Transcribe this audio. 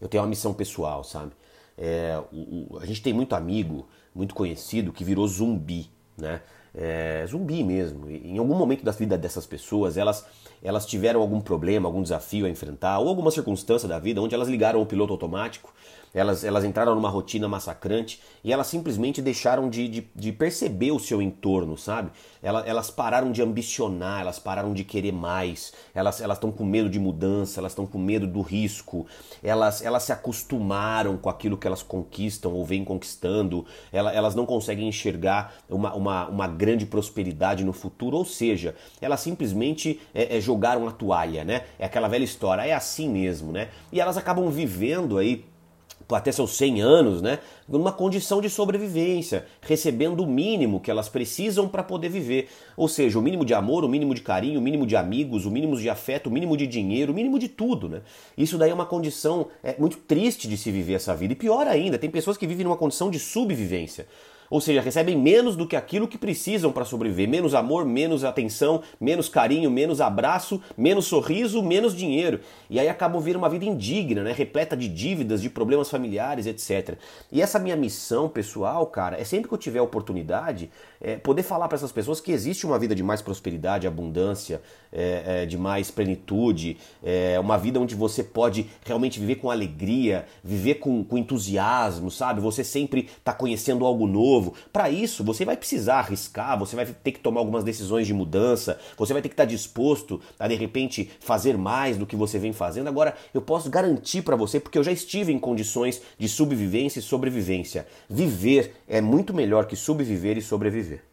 eu tenho uma missão pessoal, sabe? É, o, o, a gente tem muito amigo, muito conhecido que virou zumbi, né? É, zumbi mesmo. Em algum momento da vida dessas pessoas, elas, elas tiveram algum problema, algum desafio a enfrentar, ou alguma circunstância da vida onde elas ligaram o piloto automático elas, elas entraram numa rotina massacrante e elas simplesmente deixaram de, de, de perceber o seu entorno, sabe? Elas, elas, pararam de ambicionar, elas pararam de querer mais, elas estão com medo de mudança, elas estão com medo do risco, elas, elas se acostumaram com aquilo que elas conquistam ou vêm conquistando, elas, elas não conseguem enxergar uma, uma, uma grande prosperidade no futuro, ou seja, elas simplesmente é, é, jogaram a toalha, né? É aquela velha história, é assim mesmo, né? E elas acabam vivendo aí até seus 100 anos, né, numa condição de sobrevivência, recebendo o mínimo que elas precisam para poder viver. Ou seja, o mínimo de amor, o mínimo de carinho, o mínimo de amigos, o mínimo de afeto, o mínimo de dinheiro, o mínimo de tudo, né? Isso daí é uma condição é, muito triste de se viver essa vida. E pior ainda, tem pessoas que vivem numa condição de subvivência. Ou seja, recebem menos do que aquilo que precisam para sobreviver. Menos amor, menos atenção, menos carinho, menos abraço, menos sorriso, menos dinheiro. E aí acabam vivendo uma vida indigna, né? repleta de dívidas, de problemas familiares, etc. E essa minha missão pessoal, cara, é sempre que eu tiver oportunidade, é, poder falar para essas pessoas que existe uma vida de mais prosperidade, abundância, é, é, de mais plenitude, é, uma vida onde você pode realmente viver com alegria, viver com, com entusiasmo, sabe? Você sempre está conhecendo algo novo novo. Para isso, você vai precisar arriscar, você vai ter que tomar algumas decisões de mudança, você vai ter que estar disposto a de repente fazer mais do que você vem fazendo. Agora, eu posso garantir para você, porque eu já estive em condições de subvivência e sobrevivência. Viver é muito melhor que subviver e sobreviver.